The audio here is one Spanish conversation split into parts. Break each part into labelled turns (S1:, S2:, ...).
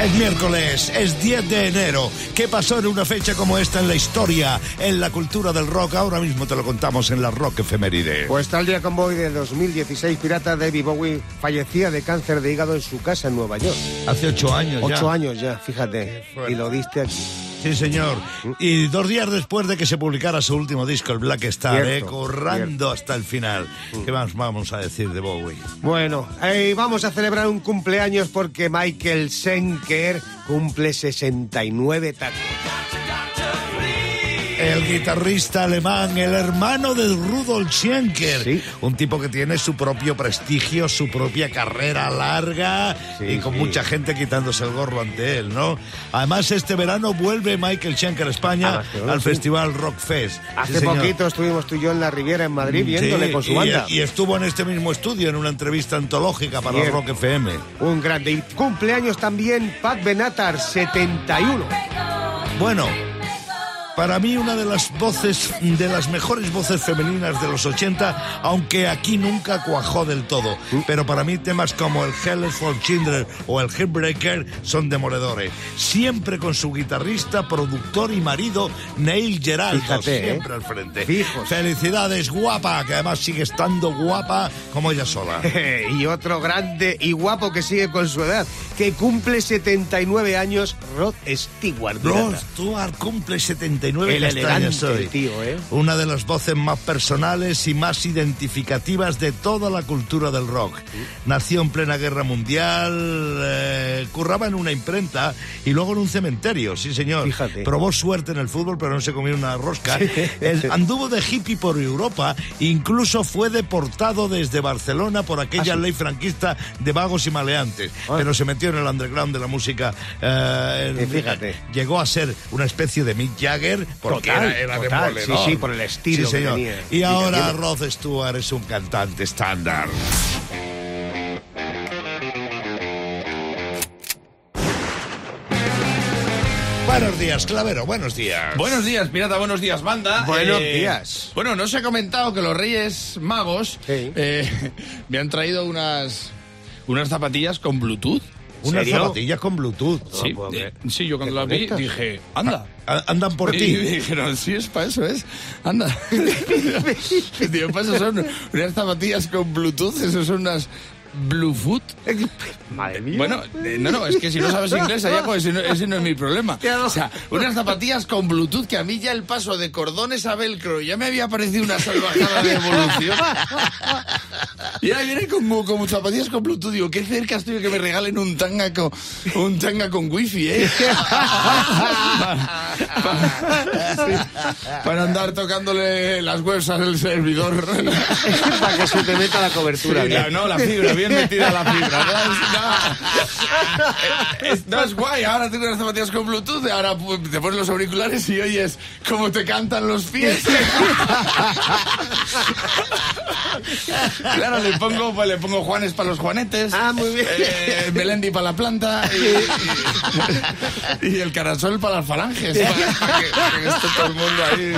S1: Es miércoles, es 10 de enero. ¿Qué pasó en una fecha como esta en la historia, en la cultura del rock? Ahora mismo te lo contamos en la Rock Efeméride.
S2: Pues tal día convoy de 2016, pirata David Bowie fallecía de cáncer de hígado en su casa en Nueva York.
S1: Hace ocho años ya.
S2: Ocho años ya, fíjate. Y lo diste aquí.
S1: Sí, señor. Y dos días después de que se publicara su último disco, el Black Star,
S2: Cierto,
S1: eh, corrando hasta el final. ¿Qué más vamos a decir de Bowie?
S2: Bueno, eh, vamos a celebrar un cumpleaños porque Michael Schenker cumple 69 tacos.
S1: El guitarrista alemán, el hermano de Rudolf Schenker.
S2: Sí.
S1: Un tipo que tiene su propio prestigio, su propia carrera larga
S2: Sí,
S1: y con
S2: sí.
S1: mucha gente quitándose el gorro ante él, ¿no? Además, este verano vuelve Michael Schenker a España
S2: A Barcelona,
S1: al. Festival Rock Fest.
S2: Hace poquito estuvimos tú y yo en la Riviera en Madrid viéndole
S1: Sí,
S2: con su
S1: y-
S2: banda.
S1: Y, estuvo en este mismo estudio en una entrevista antológica para
S2: Cierto.
S1: Rock FM.
S2: Un grande. Y cumpleaños también Pat Benatar, 71.
S1: Bueno, para mí una de las voces, de las mejores voces femeninas de los 80, aunque aquí nunca cuajó del todo. Pero para mí temas como el Hell for Children o el Heartbreaker son demoledores. Siempre con su guitarrista, productor y marido Neil Geraldo,
S2: Fíjate, ¿eh?
S1: siempre al frente.
S2: Fijos.
S1: Felicidades, guapa, que además sigue estando guapa como ella sola.
S2: y otro grande y guapo que sigue con su edad, que cumple 79 años, Rod Stewart.
S1: Rod. Stewart cumple 79
S2: El
S1: castañas hoy.
S2: tío, ¿eh?
S1: Una de las voces más personales y más identificativas de toda la cultura del rock. Nació en plena guerra mundial, eh, curraba en una imprenta y luego en un cementerio, sí señor.
S2: Fíjate.
S1: Probó suerte en el fútbol, pero no se comió una rosca. Él anduvo de hippie por Europa, incluso fue deportado desde Barcelona por aquella
S2: Ah, sí.
S1: ley franquista de vagos y maleantes.
S2: Ah.
S1: Pero se metió en el underground de la música. eh,
S2: Eh, fíjate.
S1: Llegó a ser una especie de Mick Jagger porque
S2: Total,
S1: era, era
S2: total,
S1: demoledor.
S2: sí, sí, por el estilo
S1: Sí,
S2: que
S1: señor.
S2: tenía.
S1: Y
S2: Y
S1: ahora
S2: también-
S1: Rod Stewart es un cantante estándar. Buenos días, Clavero, buenos días.
S3: Buenos días, pirata, buenos días, banda.
S2: Buenos días.
S3: Bueno, no se ha comentado que los Reyes Magos
S2: Sí.
S3: eh, me han traído unas, unas zapatillas con Bluetooth.
S1: Unas
S2: ¿Serio?
S1: zapatillas con Bluetooth.
S3: Sí, eh, sí, yo cuando
S2: ¿Te
S3: las vi dije, anda.
S1: A- Andan por
S3: Y
S1: ti.
S3: dijeron, sí, es para eso, es. Anda. Digo, para eso son unas zapatillas con Bluetooth, eso son unas Bluefoot.
S2: Madre mía.
S3: Bueno, eh, no, no, es que si no sabes inglés, allá, pues ese no, ese no es mi problema. O sea, unas zapatillas con Bluetooth que a mí ya el paso de cordones a velcro ya me había parecido una salvajada de evolución. Y ahora viene como, como zapatillas con Bluetooth. Digo, qué cerca estoy que me regalen un tanga con, un tanga con wifi, ¿eh? para, para andar tocándole las webs al servidor.
S2: para que se te meta la cobertura.
S3: Sí,
S2: bien.
S3: la- no, la fibra, bien metida la fibra. No, es, no, guay, ahora tengo unas zapatillas con Bluetooth, ahora te pones los auriculares y oyes cómo te cantan los pies. Claro, le pongo, pues, le pongo Juanes para los Juanetes.
S2: Ah, muy bien.
S3: eh, Melendi para la planta y, y- y el carasol para las falanges. Para, para que, para que esté todo el mundo ahí.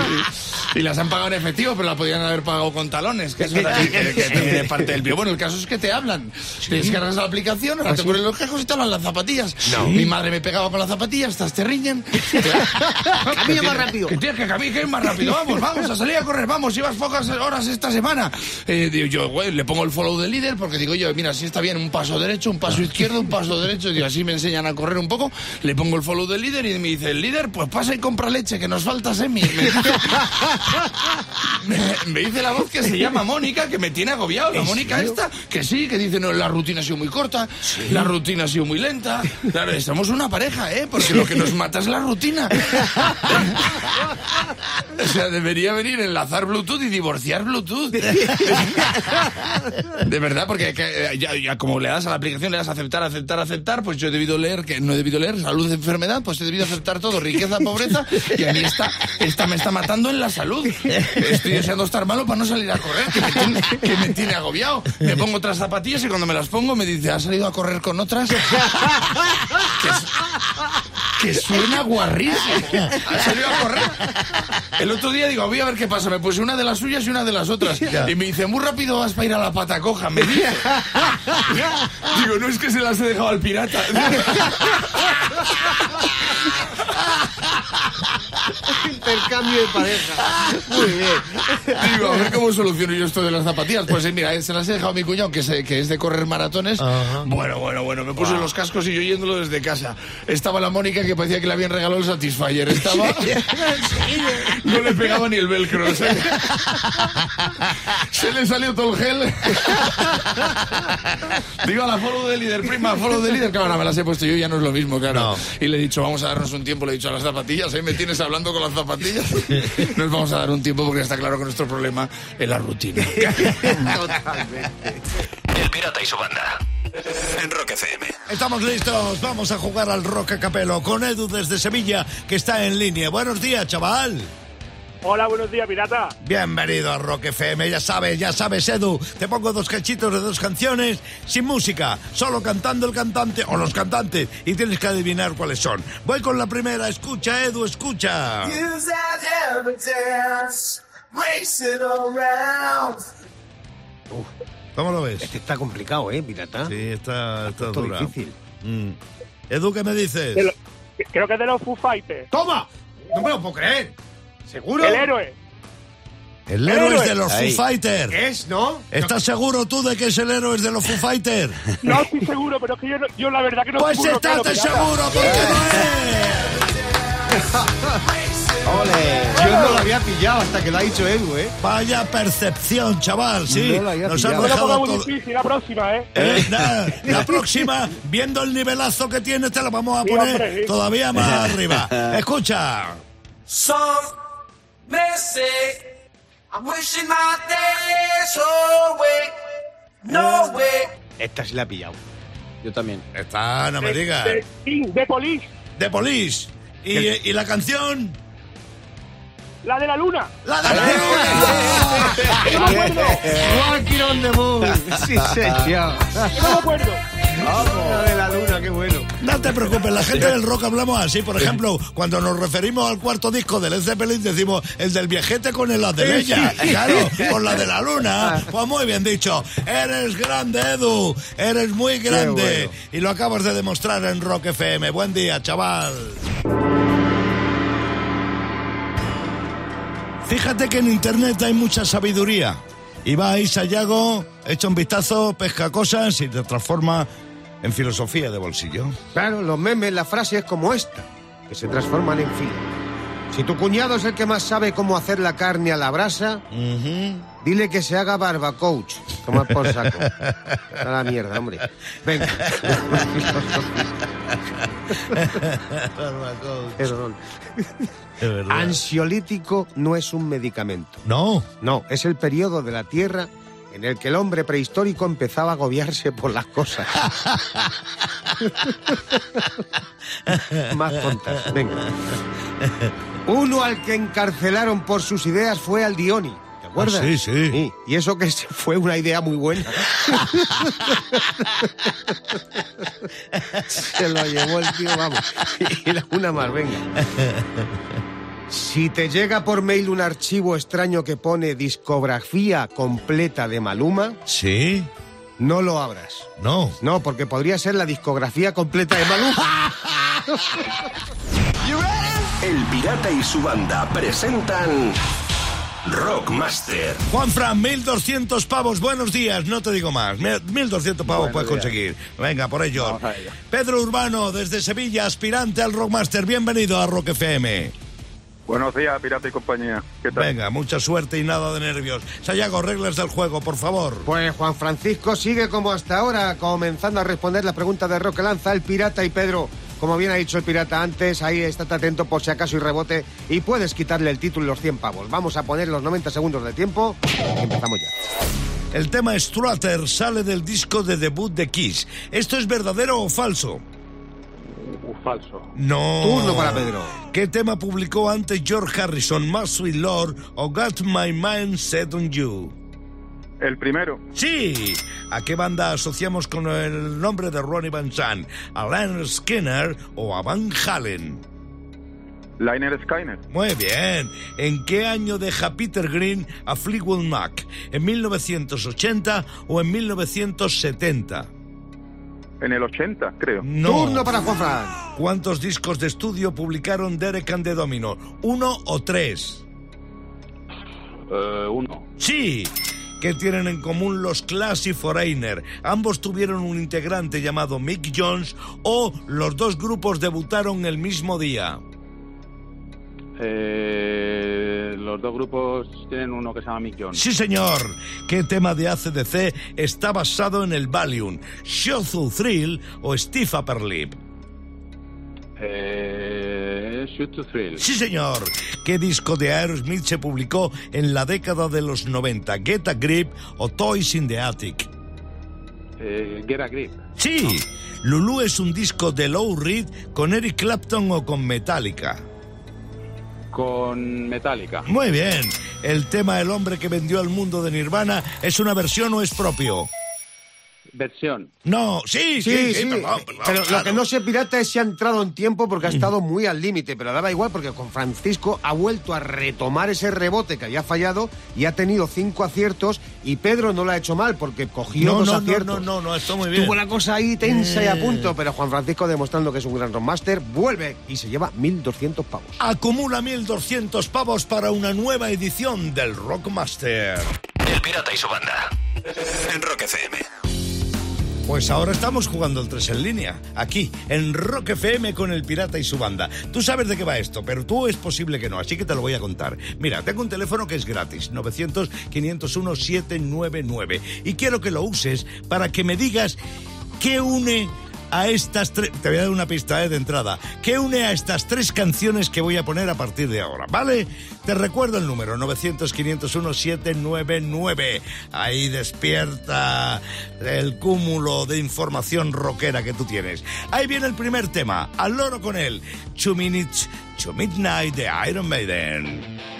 S3: Y, las han pagado en efectivo, pero la podían haber pagado con talones, que eso también es parte del bio. Bueno, el caso es que te hablan. Te descargas la aplicación, ahora te ponen los quejos y te hablan las zapatillas. Mi madre me pegaba con las zapatillas, estas te riñen.
S2: Camina más rápido.
S3: Que tienes que caminar más rápido. Vamos, vamos, a salir a correr. Vamos, llevas pocas horas esta semana. Eh, digo, yo, güey, le pongo el follow del líder porque digo yo, mira, si está bien, un paso derecho, un paso izquierdo, un paso derecho. Digo, así me enseñan a correr un poco. Le pongo el follow del líder y me dice, el líder, pues pasa y compra leche, que nos falta semi. Me dice, me, me dice la voz que se llama Mónica, que me tiene agobiado. La Mónica esta, que sí, que dice, no, la rutina ha sido muy corta, la rutina ha sido muy lenta. Claro, estamos una pareja, ¿eh? Porque lo que nos mata es la rutina. O sea, debería venir enlazar Bluetooth y divorciar Bluetooth. De verdad, porque que, eh, ya, como le das a la aplicación, le das a aceptar, aceptar, aceptar, pues yo he debido leer que no he debido leer salud, enfermedad, pues he debido aceptar todo, riqueza, pobreza, y a mí esta, esta me está matando en la salud. Estoy deseando estar malo para no salir a correr, que me tiene, agobiado. Me pongo otras zapatillas y cuando me las pongo me dice, ¿has salido a correr con otras? Que que suena guarrísimo. Ha salido a correr. El otro día digo, voy a ver qué pasa. Me puse una de las suyas y una de las otras. Y me dice, muy rápido vas para ir a la pata coja. Me dice. Digo, no es que se las he dejado al pirata.
S2: Intercambio de pareja. Muy bien.
S3: Digo, a ver cómo soluciono yo esto de las zapatillas. Pues eh, mira, se las he dejado a mi cuñado, que, se- que es de correr maratones. Bueno, bueno, bueno, me puse los cascos y yo yéndolo desde casa. Estaba la Mónica que parecía que le habían regalado el Satisfyer. Estaba... No le pegaba ni el velcro. o sea, Se le salió todo el gel. Digo, a la follow de líder, prima, follow de líder. Claro, no, me las he puesto yo, ya no es lo mismo, claro.
S1: No.
S3: Y le he dicho, vamos a darnos un tiempo, le he dicho a las zapatillas, ahí me tienes hablando con las zapatillas. Nos vamos a dar un tiempo porque está claro que nuestro problema es la rutina.
S4: El Pirata y su banda. En Rock FM.
S1: Estamos listos, vamos a jugar al Rock a Capelo con Edu desde Sevilla, que está en línea. Buenos días, chaval.
S5: Hola, buenos días, pirata.
S1: Bienvenido a Rock FM, ya sabes, ya sabes, Edu. Te pongo dos cachitos de dos canciones sin música, solo cantando el cantante o los cantantes y tienes que adivinar cuáles son. Voy con la primera, escucha, Edu, escucha.
S6: Use that evidence, race it around.
S1: ¿Cómo lo ves?
S2: Este está complicado, ¿eh, pirata?
S1: Sí, está, está
S2: Esto
S1: dura.
S2: difícil.
S1: Mm. Edu, ¿qué me dices?
S5: Lo- creo que es de los Foo Fighters.
S2: ¡Toma! No me lo puedo creer. ¿Seguro?
S5: El héroe.
S1: El héroe es de los Foo Fighters.
S2: Es, ¿no?
S1: ¿Estás seguro tú de que es el héroe es de los Foo Fighters?
S5: No estoy seguro, pero es que yo, no- yo la verdad que no
S1: Pues
S5: pirata.
S1: seguro porque no es.
S2: Yo no lo había pillado hasta que lo ha dicho Edu, ¿eh?
S1: Vaya percepción, chaval, sí.
S2: No lo había
S1: Nos
S2: pillado.
S1: han
S5: No
S1: dejado
S5: muy
S1: todo.
S5: difícil, la próxima, ¿eh?
S1: Eh, nada, la próxima, viendo el nivelazo que tiene, te la vamos a
S5: Sí,
S1: poner
S5: hombre, sí.
S1: todavía más arriba. Escucha.
S6: Some may say, I'm wishing my days away. No way.
S2: Esta sí la ha pillado.
S7: Yo también.
S1: Está, no me digas.
S5: De, de Police.
S1: De Police. ¿Y, y la canción?
S5: La de la luna.
S1: ¡La de la luna!
S5: No me acuerdo.
S2: Walking on the moon. Sí, señor.
S5: No me acuerdo.
S2: La de la luna, qué bueno.
S1: No te preocupes, la gente del rock hablamos así. Por ejemplo, cuando nos referimos al cuarto disco de Led Zeppelin, decimos el del viajete con el de ella. Claro, con la de la luna. Pues muy bien dicho. Eres grande, Edu. Eres muy grande.
S2: bueno.
S1: Y lo acabas de demostrar en Rock FM. Buen día, chaval. Fíjate que en internet hay mucha sabiduría. Y vais a Yago, echa un vistazo, pesca cosas y te transforma en filosofía de bolsillo.
S2: Claro, los memes, las frases como esta, que se transforman en filo. Si tu cuñado es el que más sabe cómo hacer la carne a la brasa, dile que se haga barbacoach. Toma por saco. A la mierda, hombre. Venga. Perdón. Ansiolítico no es un medicamento.
S1: No.
S2: No, es el periodo de la Tierra en el que el hombre prehistórico empezaba a agobiarse por las cosas. Más tontas, venga. Uno al que encarcelaron por sus ideas fue al Dioni. ¿Te acuerdas?
S1: Ah, sí, sí.
S2: Y eso que fue una idea muy buena. se lo llevó el tío, vamos. Y la- una más, venga. Si te llega por mail un archivo extraño que pone discografía completa de Maluma,
S1: ¿Sí?
S2: no lo abras.
S1: No.
S2: No, porque podría ser la discografía completa de Maluma.
S4: El Pirata y su banda presentan Rockmaster.
S1: Juanfran, 1200 pavos, buenos días, no te digo más. Mil- 1200 pavos puedes conseguir. Venga, por ello. Pedro Urbano, desde Sevilla, aspirante al Rockmaster, bienvenido a Rock FM.
S8: Buenos días, Pirata y compañía. ¿Qué tal?
S1: Venga, mucha suerte y nada de nervios. Sayago, reglas del juego, por favor.
S2: Pues Juan Francisco sigue como hasta ahora, comenzando a responder la pregunta de Roque Lanza, el pirata y Pedro. Como bien ha dicho el pirata antes, ahí estate atento por si acaso y rebote y puedes quitarle el título y los 100 pavos. Vamos a poner los 90 segundos de tiempo y empezamos ya.
S1: El tema Strutter sale del disco de debut de Kiss. ¿Esto es verdadero o falso?
S5: Uh, falso.
S1: No.
S2: Turno para Pedro.
S1: ¿Qué tema publicó antes George Harrison, Sweet Lord o Got My Mind Set on You?
S8: El primero.
S1: Sí. ¿A qué banda asociamos con el nombre de Ronnie Van Zant? ¿A Skinner o a Van Halen?
S8: Liner Skyner.
S1: Muy bien. ¿En qué año deja Peter Green a Fleetwood Mac? ¿En 1980 o en 1970?
S8: En el 80, creo.
S1: No.
S2: Turno para Juan Fran.
S1: ¿Cuántos discos de estudio publicaron Derek and the Domino? ¿Uno o tres?
S5: Eh, uno.
S1: Sí. ¿Qué tienen en común los Clash y Foreigner? Ambos tuvieron un integrante llamado Mick Jones o los dos grupos debutaron el mismo día.
S5: Eh, los dos grupos tienen uno que se llama Mick Jones.
S1: Sí, señor. ¿Qué tema de ACDC está basado en el Valium? Show Thrill o Steve Upper Lip?
S5: Eh, Shoot to Thrill.
S1: Sí, señor. ¿Qué disco de Aerosmith se publicó en la década de los 90? ¿Get a Grip o Toys in the Attic?
S5: Eh, Get a Grip.
S1: Sí. Lulu es un disco de Low Reed con Eric Clapton o con Metallica.
S5: Con Metallica.
S1: Muy bien. ¿El tema El hombre que vendió al mundo de Nirvana es una versión o es propio?
S5: Versión.
S1: No, sí, sí,
S2: Sí,
S1: sí,
S2: sí.
S1: perdón, perdón,
S2: pero lo
S1: claro.
S2: que no sé, Pirata, es si ha entrado en tiempo porque ha estado muy al límite. Pero daba igual porque con Francisco ha vuelto a retomar ese rebote que había fallado y ha tenido cinco aciertos. Y Pedro no lo ha hecho mal porque cogió
S1: No,
S2: dos
S1: no, no,
S2: aciertos.
S1: no, no, no, está muy bien.
S2: Tuvo la cosa ahí tensa y a
S1: Eh.
S2: punto, pero Juan Francisco demostrando que es un gran rockmaster, vuelve y se lleva 1.200 pavos.
S1: Acumula 1.200 pavos para una nueva edición del Rockmaster.
S4: El Pirata y su banda. En Rock FM.
S1: Pues ahora estamos jugando el 3 en línea, aquí, en Rock FM con el Pirata y su banda. Tú sabes de qué va esto, pero tú es posible que no, así que te lo voy a contar. Mira, tengo un teléfono que es gratis, 900-501-799, y quiero que lo uses para que me digas qué une a estas tres... Te voy a dar una pista eh, de entrada. ¿Qué une a estas tres canciones que voy a poner a partir de ahora? ¿Vale? Te recuerdo el número, 900-501-799. Ahí despierta el cúmulo de información rockera que tú tienes. Ahí viene el primer tema. Al loro con él. Two Minutes to Midnight de Iron Maiden.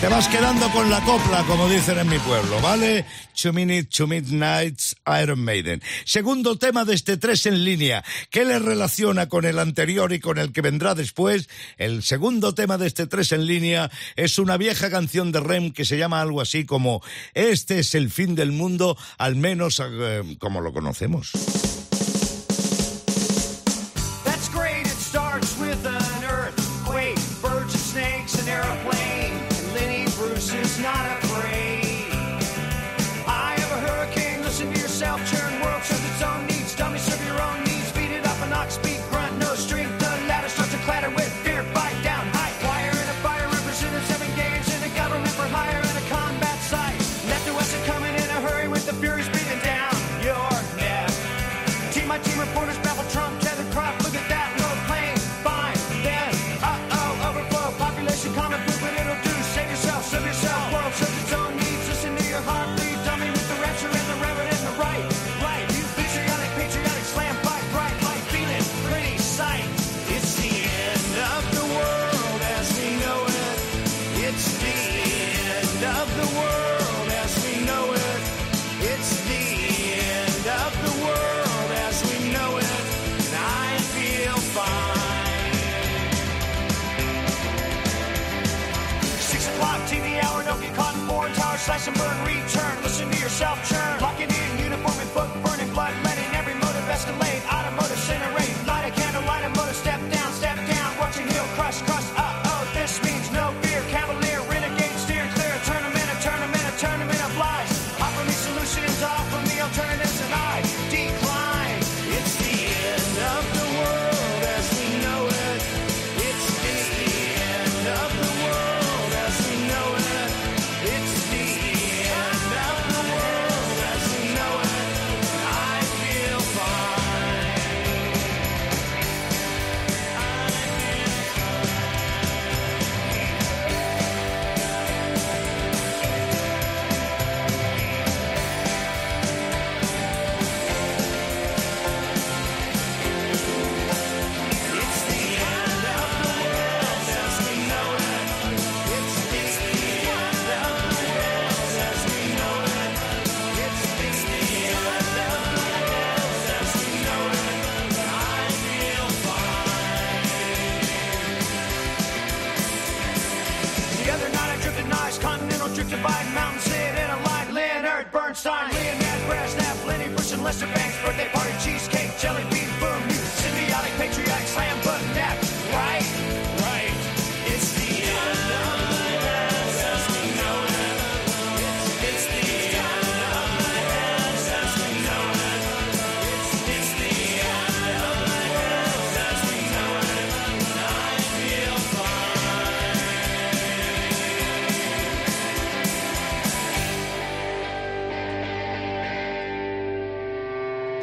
S9: Te vas quedando con la copla, como dicen en mi pueblo, ¿vale? Two Minutes to Midnight's Iron Maiden. Segundo tema de este tres en línea. ¿Qué le relaciona con el anterior y con el que vendrá después? El segundo tema de este tres en línea es una vieja canción de Rem que se llama algo así como Este es el fin del mundo, al menos eh, como lo conocemos.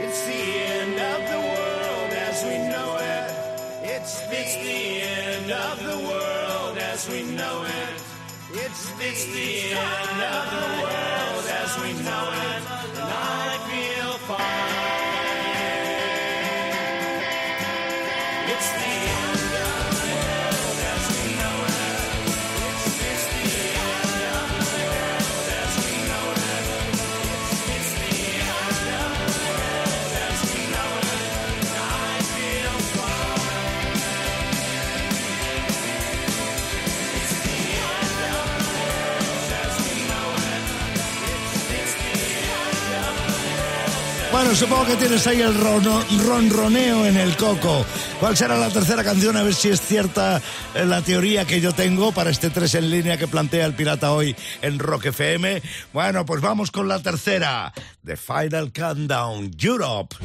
S7: It's the end of the world as we know it. It's the, it's the end of the world as we know it. It's the, it's the end of the world as we know it.
S9: Bueno, supongo que tienes ahí el ronroneo en el coco. ¿Cuál será la tercera canción? A ver si es cierta eh, la teoría que yo tengo para este 3 en línea que plantea el pirata hoy en Rock FM. Bueno, pues vamos con la tercera. The Final Countdown Europe.